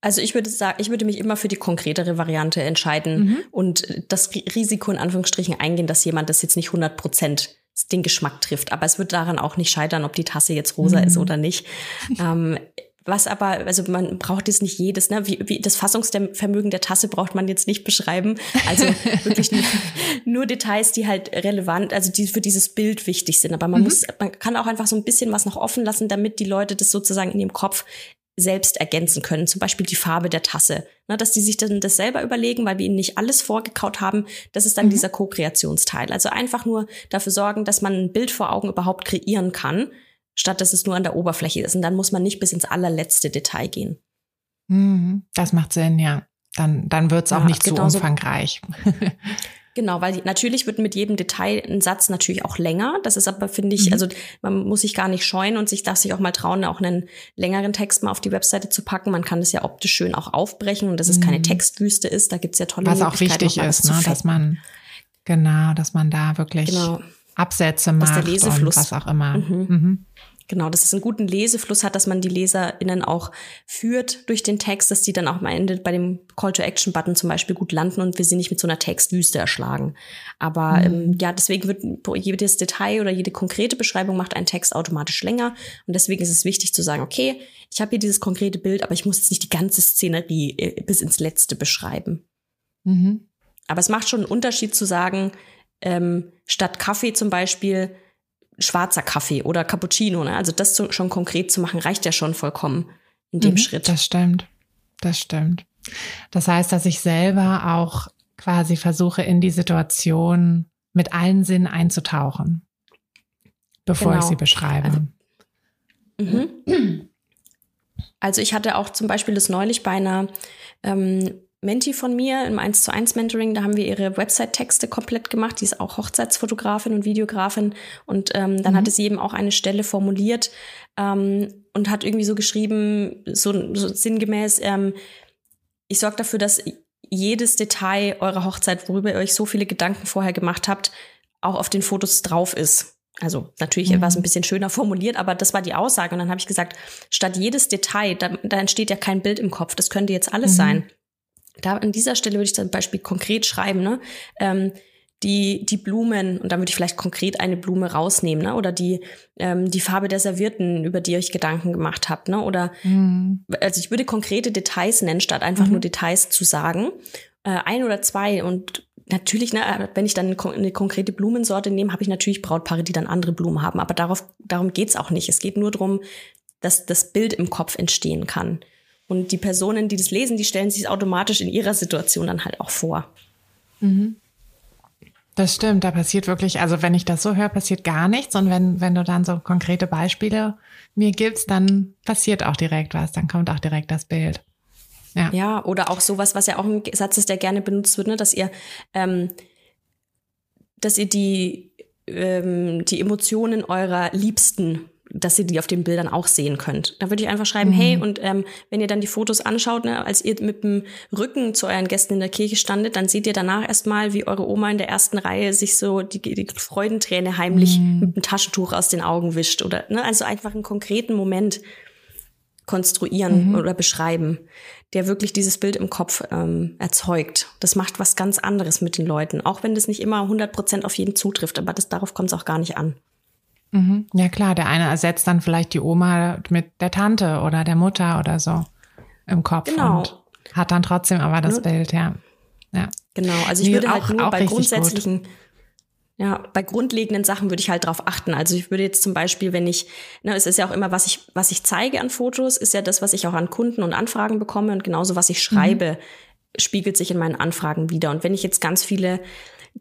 Also ich würde sagen, ich würde mich immer für die konkretere Variante entscheiden mhm. und das Risiko in Anführungsstrichen eingehen, dass jemand das jetzt nicht 100 Prozent den Geschmack trifft. Aber es wird daran auch nicht scheitern, ob die Tasse jetzt rosa mhm. ist oder nicht. ähm, was aber, also man braucht jetzt nicht jedes, ne? Wie, wie das Fassungsvermögen der Tasse braucht man jetzt nicht beschreiben. Also <laughs> wirklich nur, nur, Details, die halt relevant, also die für dieses Bild wichtig sind. Aber man mhm. muss, man kann auch einfach so ein bisschen was noch offen lassen, damit die Leute das sozusagen in ihrem Kopf selbst ergänzen können. Zum Beispiel die Farbe der Tasse. Ne, dass die sich dann das selber überlegen, weil wir ihnen nicht alles vorgekaut haben. Das ist dann mhm. dieser Co-Kreationsteil. Also einfach nur dafür sorgen, dass man ein Bild vor Augen überhaupt kreieren kann statt dass es nur an der Oberfläche ist. Und dann muss man nicht bis ins allerletzte Detail gehen. Mhm, das macht Sinn, ja. Dann, dann wird es auch ja, nicht so umfangreich. <laughs> Genau, weil natürlich wird mit jedem Detail ein Satz natürlich auch länger. Das ist aber, finde ich, mhm. also man muss sich gar nicht scheuen und sich darf sich auch mal trauen, auch einen längeren Text mal auf die Webseite zu packen. Man kann das ja optisch schön auch aufbrechen und dass es keine mhm. Textwüste ist. Da gibt's ja tolle Was auch wichtig ist, ne, dass man, genau, dass man da wirklich genau. Absätze macht der Lesefluss. und was auch immer. Mhm. Mhm. Genau, dass es einen guten Lesefluss hat, dass man die LeserInnen auch führt durch den Text, dass die dann auch am Ende bei dem Call-to-Action-Button zum Beispiel gut landen und wir sie nicht mit so einer Textwüste erschlagen. Aber mhm. ähm, ja, deswegen wird jedes Detail oder jede konkrete Beschreibung macht einen Text automatisch länger. Und deswegen ist es wichtig zu sagen, okay, ich habe hier dieses konkrete Bild, aber ich muss jetzt nicht die ganze Szenerie äh, bis ins Letzte beschreiben. Mhm. Aber es macht schon einen Unterschied zu sagen, ähm, statt Kaffee zum Beispiel schwarzer Kaffee oder Cappuccino. Ne? Also das zu, schon konkret zu machen, reicht ja schon vollkommen in dem mhm, Schritt. Das stimmt. Das stimmt. Das heißt, dass ich selber auch quasi versuche, in die Situation mit allen Sinnen einzutauchen, bevor genau. ich sie beschreibe. Also, mhm. also, ich hatte auch zum Beispiel das neulich bei einer ähm, Menti von mir im 1 zu 1 Mentoring, da haben wir ihre Website-Texte komplett gemacht. Die ist auch Hochzeitsfotografin und Videografin. Und ähm, dann mhm. hatte sie eben auch eine Stelle formuliert ähm, und hat irgendwie so geschrieben, so, so sinngemäß, ähm, ich sorge dafür, dass jedes Detail eurer Hochzeit, worüber ihr euch so viele Gedanken vorher gemacht habt, auch auf den Fotos drauf ist. Also natürlich mhm. etwas ein bisschen schöner formuliert, aber das war die Aussage. Und dann habe ich gesagt, statt jedes Detail, da, da entsteht ja kein Bild im Kopf. Das könnte jetzt alles mhm. sein da an dieser Stelle würde ich zum Beispiel konkret schreiben, ne? Ähm, die, die Blumen, und dann würde ich vielleicht konkret eine Blume rausnehmen, ne? Oder die, ähm, die Farbe der Servierten, über die ihr euch Gedanken gemacht habt, ne? Oder mhm. also ich würde konkrete Details nennen, statt einfach mhm. nur Details zu sagen. Äh, ein oder zwei. Und natürlich, ne, wenn ich dann eine konkrete Blumensorte nehme, habe ich natürlich Brautpaare, die dann andere Blumen haben. Aber darauf, darum geht's auch nicht. Es geht nur darum, dass das Bild im Kopf entstehen kann. Und die Personen, die das lesen, die stellen sich automatisch in ihrer Situation dann halt auch vor. Mhm. Das stimmt, da passiert wirklich, also wenn ich das so höre, passiert gar nichts. Und wenn, wenn du dann so konkrete Beispiele mir gibst, dann passiert auch direkt was, dann kommt auch direkt das Bild. Ja, ja oder auch sowas, was ja auch ein Satz ist, der gerne benutzt wird, ne, dass ihr, ähm, dass ihr die, ähm, die Emotionen eurer Liebsten dass ihr die auf den Bildern auch sehen könnt. Da würde ich einfach schreiben, mhm. hey, und ähm, wenn ihr dann die Fotos anschaut, ne, als ihr mit dem Rücken zu euren Gästen in der Kirche standet, dann seht ihr danach erstmal, wie eure Oma in der ersten Reihe sich so die, die Freudenträne heimlich mhm. mit dem Taschentuch aus den Augen wischt. Oder ne, also einfach einen konkreten Moment konstruieren mhm. oder beschreiben, der wirklich dieses Bild im Kopf ähm, erzeugt. Das macht was ganz anderes mit den Leuten, auch wenn das nicht immer 100 Prozent auf jeden zutrifft, aber das, darauf kommt es auch gar nicht an. Mhm. Ja klar, der eine ersetzt dann vielleicht die Oma mit der Tante oder der Mutter oder so im Kopf genau. und hat dann trotzdem aber das ja. Bild, ja. ja. Genau, also ich würde halt auch, nur bei grundsätzlichen, gut. ja, bei grundlegenden Sachen würde ich halt drauf achten. Also ich würde jetzt zum Beispiel, wenn ich, ne, es ist ja auch immer, was ich, was ich zeige an Fotos, ist ja das, was ich auch an Kunden und Anfragen bekomme und genauso was ich schreibe, mhm. spiegelt sich in meinen Anfragen wieder. Und wenn ich jetzt ganz viele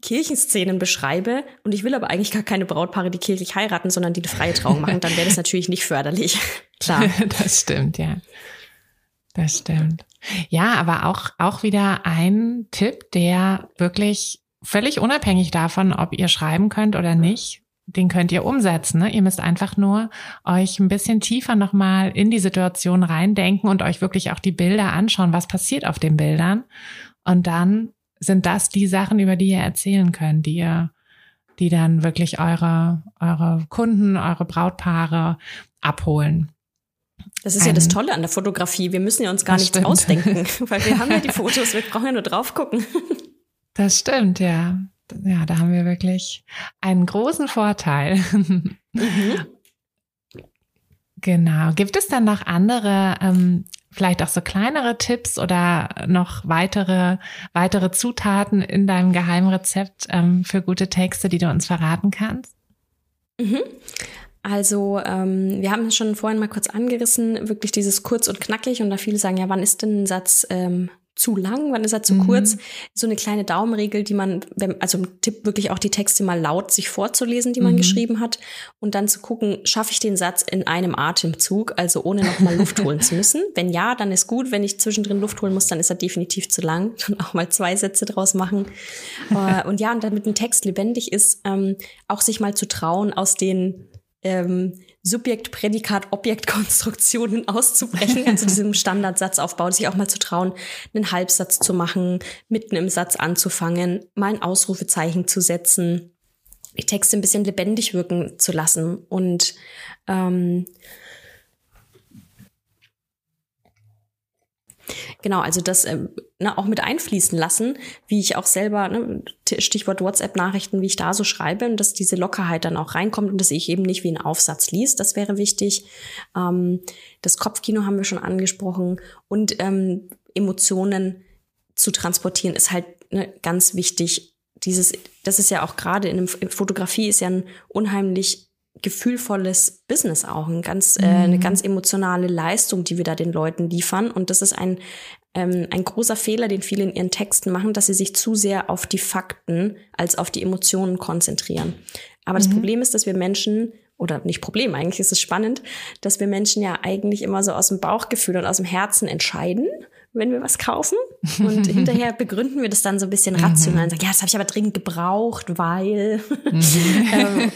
Kirchenszenen beschreibe und ich will aber eigentlich gar keine Brautpaare, die kirchlich heiraten, sondern die eine freie Trauung machen, dann wäre das natürlich nicht förderlich. <laughs> Klar. <laughs> Das stimmt, ja. Das stimmt. Ja, aber auch, auch wieder ein Tipp, der wirklich völlig unabhängig davon, ob ihr schreiben könnt oder nicht, den könnt ihr umsetzen. Ne? Ihr müsst einfach nur euch ein bisschen tiefer nochmal in die Situation reindenken und euch wirklich auch die Bilder anschauen, was passiert auf den Bildern. Und dann sind das die Sachen, über die ihr erzählen könnt, die ihr, die dann wirklich eure, eure Kunden, eure Brautpaare abholen. Das ist Ein, ja das Tolle an der Fotografie. Wir müssen ja uns gar nichts stimmt. ausdenken, <laughs> weil wir haben ja die Fotos, wir brauchen ja nur drauf gucken. Das stimmt, ja. Ja, da haben wir wirklich einen großen Vorteil. Mhm. Genau. Gibt es dann noch andere ähm, vielleicht auch so kleinere Tipps oder noch weitere, weitere Zutaten in deinem Geheimrezept ähm, für gute Texte, die du uns verraten kannst? Mhm. Also ähm, wir haben es schon vorhin mal kurz angerissen, wirklich dieses kurz und knackig und da viele sagen, ja, wann ist denn ein Satz ähm, zu lang, wann ist er zu mhm. kurz. So eine kleine Daumenregel, die man, also ein Tipp, wirklich auch die Texte mal laut sich vorzulesen, die man mhm. geschrieben hat und dann zu gucken, schaffe ich den Satz in einem Atemzug, also ohne nochmal Luft holen zu müssen. <laughs> Wenn ja, dann ist gut. Wenn ich zwischendrin Luft holen muss, dann ist er definitiv zu lang. <laughs> Dann auch mal zwei Sätze draus machen. Äh, und ja, und damit ein Text lebendig ist, ähm, auch sich mal zu trauen, aus den ähm, Subjekt, Prädikat, Objektkonstruktionen <laughs> auszubrechen, also diesem Standardsatzaufbau, sich auch mal zu trauen, einen Halbsatz zu machen, mitten im Satz anzufangen, mal ein Ausrufezeichen zu setzen, die Texte ein bisschen lebendig wirken zu lassen. Und ähm, Genau, also das ähm, ne, auch mit einfließen lassen, wie ich auch selber, ne, Stichwort WhatsApp-Nachrichten, wie ich da so schreibe und dass diese Lockerheit dann auch reinkommt und dass ich eben nicht wie ein Aufsatz liest, das wäre wichtig. Ähm, das Kopfkino haben wir schon angesprochen und ähm, Emotionen zu transportieren ist halt ne, ganz wichtig. Dieses, das ist ja auch gerade in, einem, in Fotografie ist ja ein unheimlich gefühlvolles Business auch, ein ganz, äh, eine Mhm. ganz emotionale Leistung, die wir da den Leuten liefern. Und das ist ein, ähm, ein großer Fehler, den viele in ihren Texten machen, dass sie sich zu sehr auf die Fakten als auf die Emotionen konzentrieren. Aber das Mhm. Problem ist, dass wir Menschen, oder nicht Problem, eigentlich ist es spannend, dass wir Menschen ja eigentlich immer so aus dem Bauchgefühl und aus dem Herzen entscheiden, wenn wir was kaufen. Und <laughs> hinterher begründen wir das dann so ein bisschen rational und sagen, ja, das habe ich aber dringend gebraucht, weil. <laughs> ähm,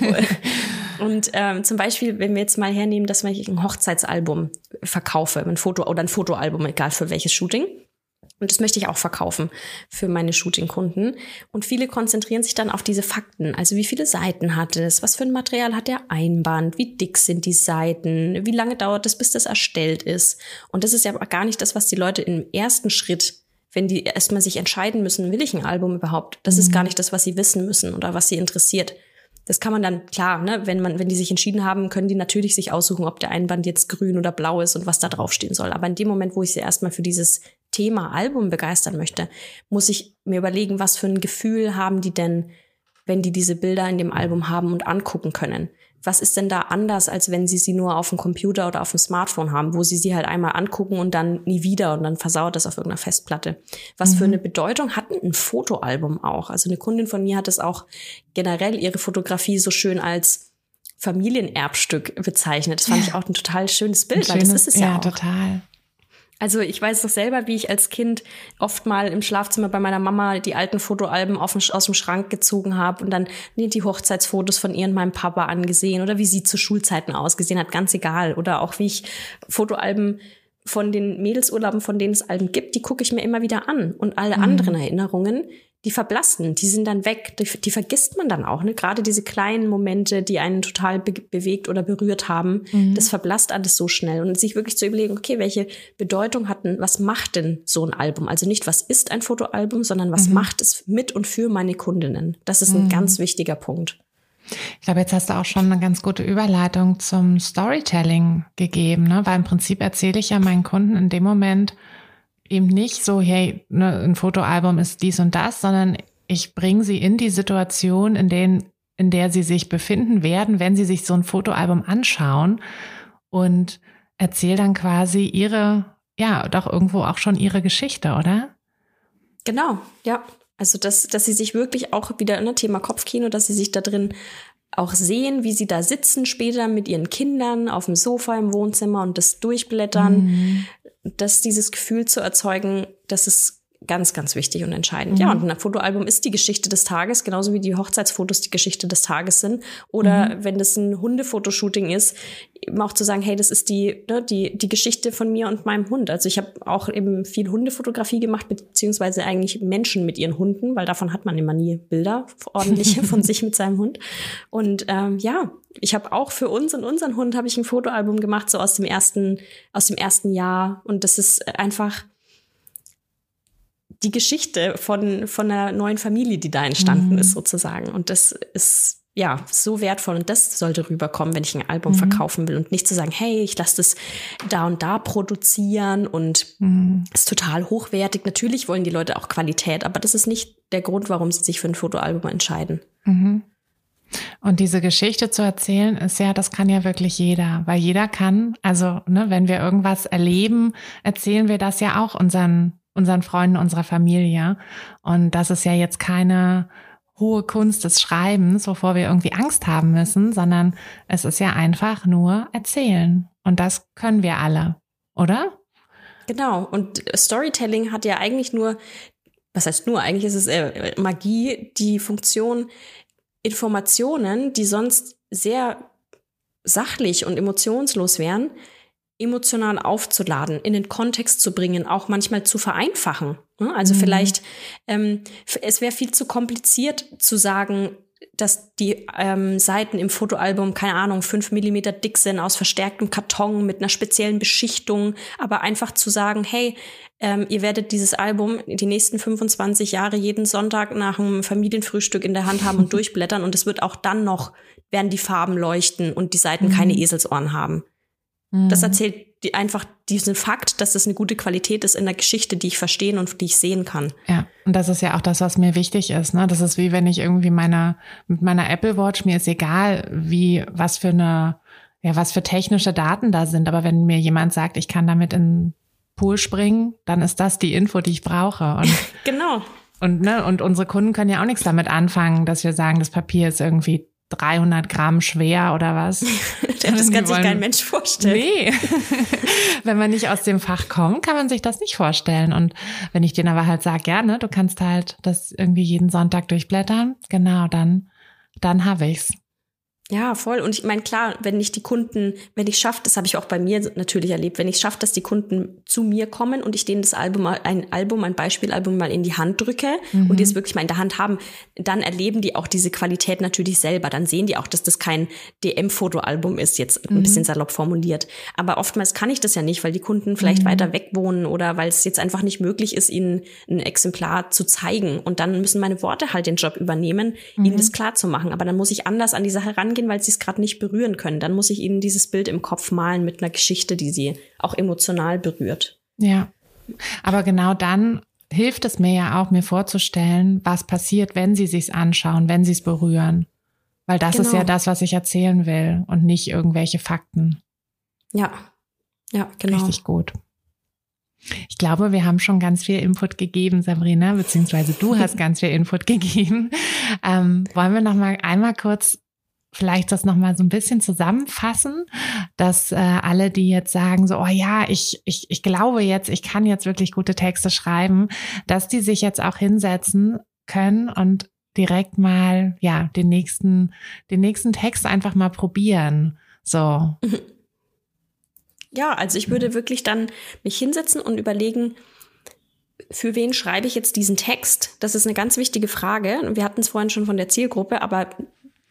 und ähm, zum Beispiel, wenn wir jetzt mal hernehmen, dass ich ein Hochzeitsalbum verkaufe, ein Foto oder ein Fotoalbum, egal für welches Shooting. Und das möchte ich auch verkaufen für meine Shooting-Kunden. Und viele konzentrieren sich dann auf diese Fakten. Also wie viele Seiten hat es? Was für ein Material hat der Einband? Wie dick sind die Seiten? Wie lange dauert es, bis das erstellt ist? Und das ist ja gar nicht das, was die Leute im ersten Schritt, wenn die erstmal sich entscheiden müssen, will ich ein Album überhaupt? Das ist gar nicht das, was sie wissen müssen oder was sie interessiert. Das kann man dann, klar, ne, wenn man, wenn die sich entschieden haben, können die natürlich sich aussuchen, ob der Einband jetzt grün oder blau ist und was da draufstehen soll. Aber in dem Moment, wo ich sie erstmal für dieses Thema Album begeistern möchte, muss ich mir überlegen, was für ein Gefühl haben die denn, wenn die diese Bilder in dem Album haben und angucken können. Was ist denn da anders, als wenn sie sie nur auf dem Computer oder auf dem Smartphone haben, wo sie sie halt einmal angucken und dann nie wieder und dann versauert das auf irgendeiner Festplatte? Was für eine Bedeutung hat ein Fotoalbum auch? Also eine Kundin von mir hat es auch generell ihre Fotografie so schön als Familienerbstück bezeichnet. Das fand ich auch ein total schönes Bild, weil das Schönes- ist es ja, ja auch. total. Also ich weiß doch selber, wie ich als Kind oft mal im Schlafzimmer bei meiner Mama die alten Fotoalben dem- aus dem Schrank gezogen habe und dann die Hochzeitsfotos von ihr und meinem Papa angesehen oder wie sie zu Schulzeiten ausgesehen hat, ganz egal. Oder auch wie ich Fotoalben von den Mädelsurlauben, von denen es Alben gibt, die gucke ich mir immer wieder an. Und alle anderen Erinnerungen, die verblassen, die sind dann weg, die, die vergisst man dann auch. Ne? Gerade diese kleinen Momente, die einen total be bewegt oder berührt haben, das verblasst alles so schnell. Und sich wirklich zu überlegen, okay, welche Bedeutung hat denn, was macht denn so ein Album? Also nicht, was ist ein Fotoalbum, sondern was macht es mit und für meine Kundinnen? Das ist ein ganz wichtiger Punkt. Ich glaube, jetzt hast du auch schon eine ganz gute Überleitung zum Storytelling gegeben, ne? weil im Prinzip erzähle ich ja meinen Kunden in dem Moment eben nicht so, hey, ne, ein Fotoalbum ist dies und das, sondern ich bringe sie in die Situation, in, den, in der sie sich befinden werden, wenn sie sich so ein Fotoalbum anschauen und erzähle dann quasi ihre, ja, doch irgendwo auch schon ihre Geschichte, oder? Genau, ja. Also, dass, dass sie sich wirklich auch wieder in ne, Thema Kopfkino, dass sie sich da drin auch sehen, wie sie da sitzen später mit ihren Kindern auf dem Sofa im Wohnzimmer und das durchblättern, dass dieses Gefühl zu erzeugen, das ist ganz, ganz wichtig und entscheidend. Ja, und ein Fotoalbum ist die Geschichte des Tages, genauso wie die Hochzeitsfotos die Geschichte des Tages sind. Oder wenn das ein Hundefotoshooting ist, eben auch zu sagen, hey, das ist die, ne, die, die Geschichte von mir und meinem Hund. Also ich habe auch eben viel Hundefotografie gemacht, beziehungsweise eigentlich Menschen mit ihren Hunden, weil davon hat man immer nie Bilder ordentliche <laughs> von sich mit seinem Hund. Und ähm, ja, ich habe auch für uns und unseren Hund habe ich ein Fotoalbum gemacht, so aus dem ersten, aus dem ersten Jahr. Und das ist einfach die Geschichte von, von einer neuen Familie, die da entstanden ist, sozusagen. Und das ist ja so wertvoll. Und das sollte rüberkommen, wenn ich ein Album verkaufen will. Und nicht zu sagen, hey, ich lasse das da und da produzieren und ist total hochwertig. Natürlich wollen die Leute auch Qualität, aber das ist nicht der Grund, warum sie sich für ein Fotoalbum entscheiden. Und diese Geschichte zu erzählen, ist ja, das kann ja wirklich jeder, weil jeder kann, also ne, wenn wir irgendwas erleben, erzählen wir das ja auch unseren, unseren Freunden, unserer Familie. Und das ist ja jetzt keine hohe Kunst des Schreibens, wovor wir irgendwie Angst haben müssen, sondern es ist ja einfach nur erzählen. Und das können wir alle, oder? Genau. Und Storytelling hat ja eigentlich nur, was heißt nur, eigentlich ist es äh, Magie, die Funktion, Informationen, die sonst sehr sachlich und emotionslos wären, emotional aufzuladen, in den Kontext zu bringen, auch manchmal zu vereinfachen. Ne? Also vielleicht, ähm, es wäre viel zu kompliziert zu sagen, dass die ähm, Seiten im Fotoalbum, keine Ahnung, fünf Millimeter dick sind, aus verstärktem Karton mit einer speziellen Beschichtung, aber einfach zu sagen, hey, ähm, ihr werdet dieses Album die nächsten 25 Jahre jeden Sonntag nach einem Familienfrühstück in der Hand haben und <laughs> durchblättern und es wird auch dann noch, werden die Farben leuchten und die Seiten keine Eselsohren haben. Das erzählt die einfach diesen Fakt, dass es eine gute Qualität ist in der Geschichte, die ich verstehen und die ich sehen kann. Ja, und das ist ja auch das, was mir wichtig ist. Ne? Das ist wie wenn ich irgendwie meiner mit meiner Apple Watch mir ist egal, wie was für eine ja was für technische Daten da sind, aber wenn mir jemand sagt, ich kann damit in Pool springen, dann ist das die Info, die ich brauche. Und <laughs> genau. Und, ne, und unsere Kunden können ja auch nichts damit anfangen, dass wir sagen, das Papier ist irgendwie 300 Gramm schwer oder was. <laughs> das kann sich kein Mensch vorstellen. Nee. <laughs> wenn man nicht aus dem Fach kommt, kann man sich das nicht vorstellen. Und wenn ich denen aber halt sage, ja, ne, du kannst halt das irgendwie jeden Sonntag durchblättern, genau, dann, dann habe ich's. Ja, voll. Und ich meine, klar, wenn ich die Kunden, wenn ich schaffe, das habe ich auch bei mir natürlich erlebt, wenn ich schaffe, dass die Kunden zu mir kommen und ich denen das Album, ein Album, ein Beispielalbum mal in die Hand drücke mhm. und die es wirklich mal in der Hand haben, dann erleben die auch diese Qualität natürlich selber. Dann sehen die auch, dass das kein DM-Fotoalbum ist, jetzt ein mhm. bisschen salopp formuliert. Aber oftmals kann ich das ja nicht, weil die Kunden vielleicht mhm. weiter weg wohnen oder weil es jetzt einfach nicht möglich ist, ihnen ein Exemplar zu zeigen. Und dann müssen meine Worte halt den Job übernehmen, ihnen mhm. das klar zu machen. Aber dann muss ich anders an die Sache rangehen gehen, weil sie es gerade nicht berühren können. Dann muss ich ihnen dieses Bild im Kopf malen mit einer Geschichte, die sie auch emotional berührt. Ja, aber genau dann hilft es mir ja auch, mir vorzustellen, was passiert, wenn sie sich's anschauen, wenn sie es berühren. Weil das genau. ist ja genau. das, was ich erzählen will und nicht irgendwelche Fakten. Ja, ja, genau. Richtig gut. Ich glaube, wir haben schon ganz viel Input gegeben, Sabrina, beziehungsweise du hast <laughs> ganz viel Input gegeben. Ähm, wollen wir noch mal einmal kurz vielleicht das nochmal so ein bisschen zusammenfassen, dass äh, alle, die jetzt sagen, so, oh ja, ich, ich, ich glaube jetzt, ich kann jetzt wirklich gute Texte schreiben, dass die sich jetzt auch hinsetzen können und direkt mal, ja, den nächsten, den nächsten Text einfach mal probieren. So. <laughs> Ja, also ich würde wirklich dann mich hinsetzen und überlegen, für wen schreibe ich jetzt diesen Text? Das ist eine ganz wichtige Frage. Wir hatten es vorhin schon von der Zielgruppe, aber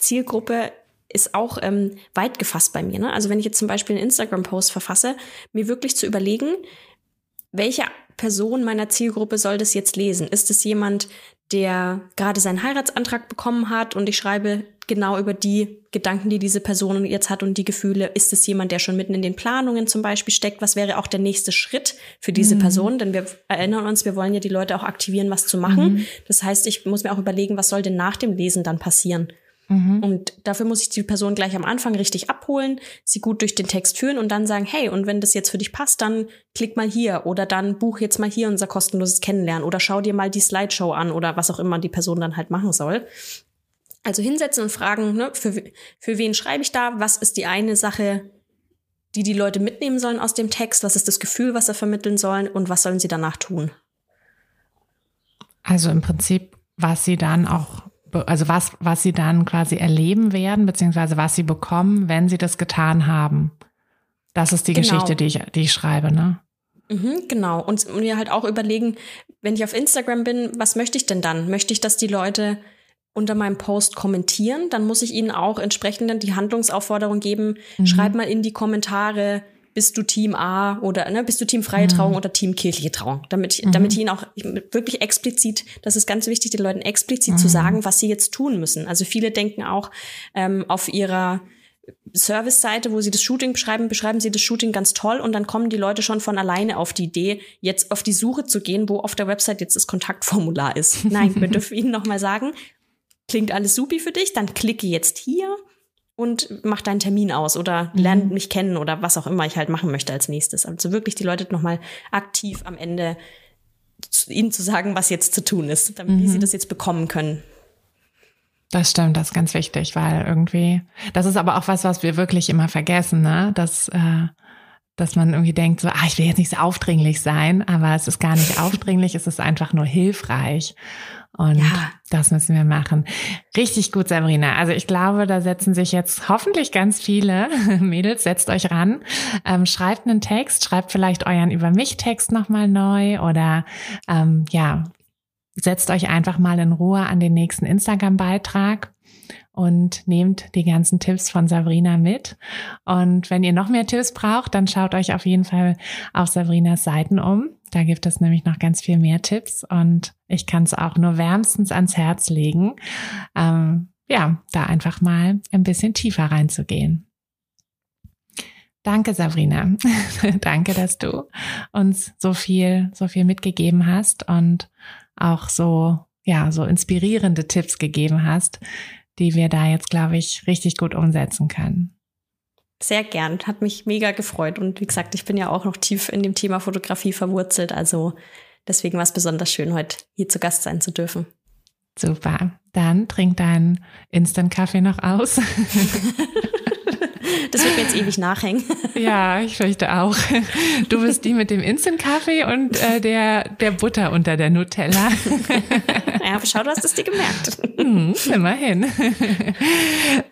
Zielgruppe ist auch ähm, weit gefasst bei mir. Ne? Also wenn ich jetzt zum Beispiel einen Instagram-Post verfasse, mir wirklich zu überlegen, welche Person meiner Zielgruppe soll das jetzt lesen? Ist es jemand, der gerade seinen Heiratsantrag bekommen hat und ich schreibe genau über die Gedanken, die diese Person jetzt hat und die Gefühle? Ist es jemand, der schon mitten in den Planungen zum Beispiel steckt? Was wäre auch der nächste Schritt für diese mhm. Person? Denn wir erinnern uns, wir wollen ja die Leute auch aktivieren, was zu machen. Mhm. Das heißt, ich muss mir auch überlegen, was soll denn nach dem Lesen dann passieren? Mhm. Und dafür muss ich die Person gleich am Anfang richtig abholen, sie gut durch den Text führen und dann sagen, hey, und wenn das jetzt für dich passt, dann klick mal hier oder dann buch jetzt mal hier unser kostenloses Kennenlernen oder schau dir mal die Slideshow an oder was auch immer die Person dann halt machen soll. Also hinsetzen und fragen, ne, für, für wen schreibe ich da? Was ist die eine Sache, die die Leute mitnehmen sollen aus dem Text? Was ist das Gefühl, was sie vermitteln sollen? Und was sollen sie danach tun? Also im Prinzip, was sie dann auch also was, was sie dann quasi erleben werden, beziehungsweise was sie bekommen, wenn sie das getan haben. Das ist die genau. Geschichte, die ich, die ich schreibe, ne? Mhm, genau. Und mir halt auch überlegen, wenn ich auf Instagram bin, was möchte ich denn dann? Möchte ich, dass die Leute unter meinem Post kommentieren? Dann muss ich ihnen auch entsprechend die Handlungsaufforderung geben, mhm. schreib mal in die Kommentare, bist du Team A oder ne, bist du Team freie mhm. Trauung oder Team kirchliche Trauung. Damit, mhm. damit ich ihnen auch wirklich explizit, das ist ganz wichtig, den Leuten explizit mhm. zu sagen, was sie jetzt tun müssen. Also viele denken auch ähm, auf ihrer Service-Seite, wo sie das Shooting beschreiben, beschreiben sie das Shooting ganz toll und dann kommen die Leute schon von alleine auf die Idee, jetzt auf die Suche zu gehen, wo auf der Website jetzt das Kontaktformular ist. Nein, wir <laughs> dürfen ihnen nochmal sagen, klingt alles supi für dich, dann klicke jetzt hier und mach deinen Termin aus oder mhm. lern mich kennen oder was auch immer ich halt machen möchte als nächstes. Also wirklich die Leute nochmal aktiv am Ende ihnen zu sagen, was jetzt zu tun ist, damit mhm. wie sie mhm. das jetzt bekommen können. Das stimmt, das ist ganz wichtig, weil irgendwie, das ist aber auch was, was wir wirklich immer vergessen, ne? Dass, äh, dass man irgendwie denkt, so, ah, ich will jetzt nicht so aufdringlich sein, aber es ist gar nicht <laughs> aufdringlich, es ist einfach nur hilfreich. Und ja. das müssen wir machen. Richtig gut, Sabrina. Also ich glaube, da setzen sich jetzt hoffentlich ganz viele <laughs> Mädels, setzt euch ran, ähm, schreibt einen Text, schreibt vielleicht euren Über mich Text nochmal neu oder ähm, ja, setzt euch einfach mal in Ruhe an den nächsten Instagram-Beitrag und nehmt die ganzen Tipps von Sabrina mit. Und wenn ihr noch mehr Tipps braucht, dann schaut euch auf jeden Fall auf Sabrinas Seiten um. Da gibt es nämlich noch ganz viel mehr Tipps und ich kann es auch nur wärmstens ans Herz legen, ähm, ja, da einfach mal ein bisschen tiefer reinzugehen. Danke, Sabrina. <laughs> Danke, dass du uns so viel, so viel mitgegeben hast und auch so, ja, so inspirierende Tipps gegeben hast, die wir da jetzt, glaube ich, richtig gut umsetzen können. Sehr gern, hat mich mega gefreut. Und wie gesagt, ich bin ja auch noch tief in dem Thema Fotografie verwurzelt. Also deswegen war es besonders schön, heute hier zu Gast sein zu dürfen. Super. Dann trink deinen Instant-Kaffee noch aus. <laughs> Das wird mir jetzt ewig nachhängen. <laughs> Ja, ich fürchte auch. Du bist die mit dem Instant-Kaffee und äh, der, der Butter unter der Nutella. <laughs> Ja, aber schau, du hast es dir gemerkt. Hm, immerhin.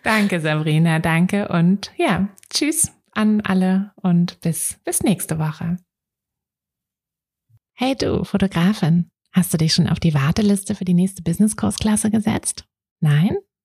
Danke, Sabrina, danke und ja, tschüss an alle und bis, bis nächste Woche. Hey du, Fotografin, hast du dich schon auf die Warteliste für die nächste Business-Kursklasse gesetzt? Nein?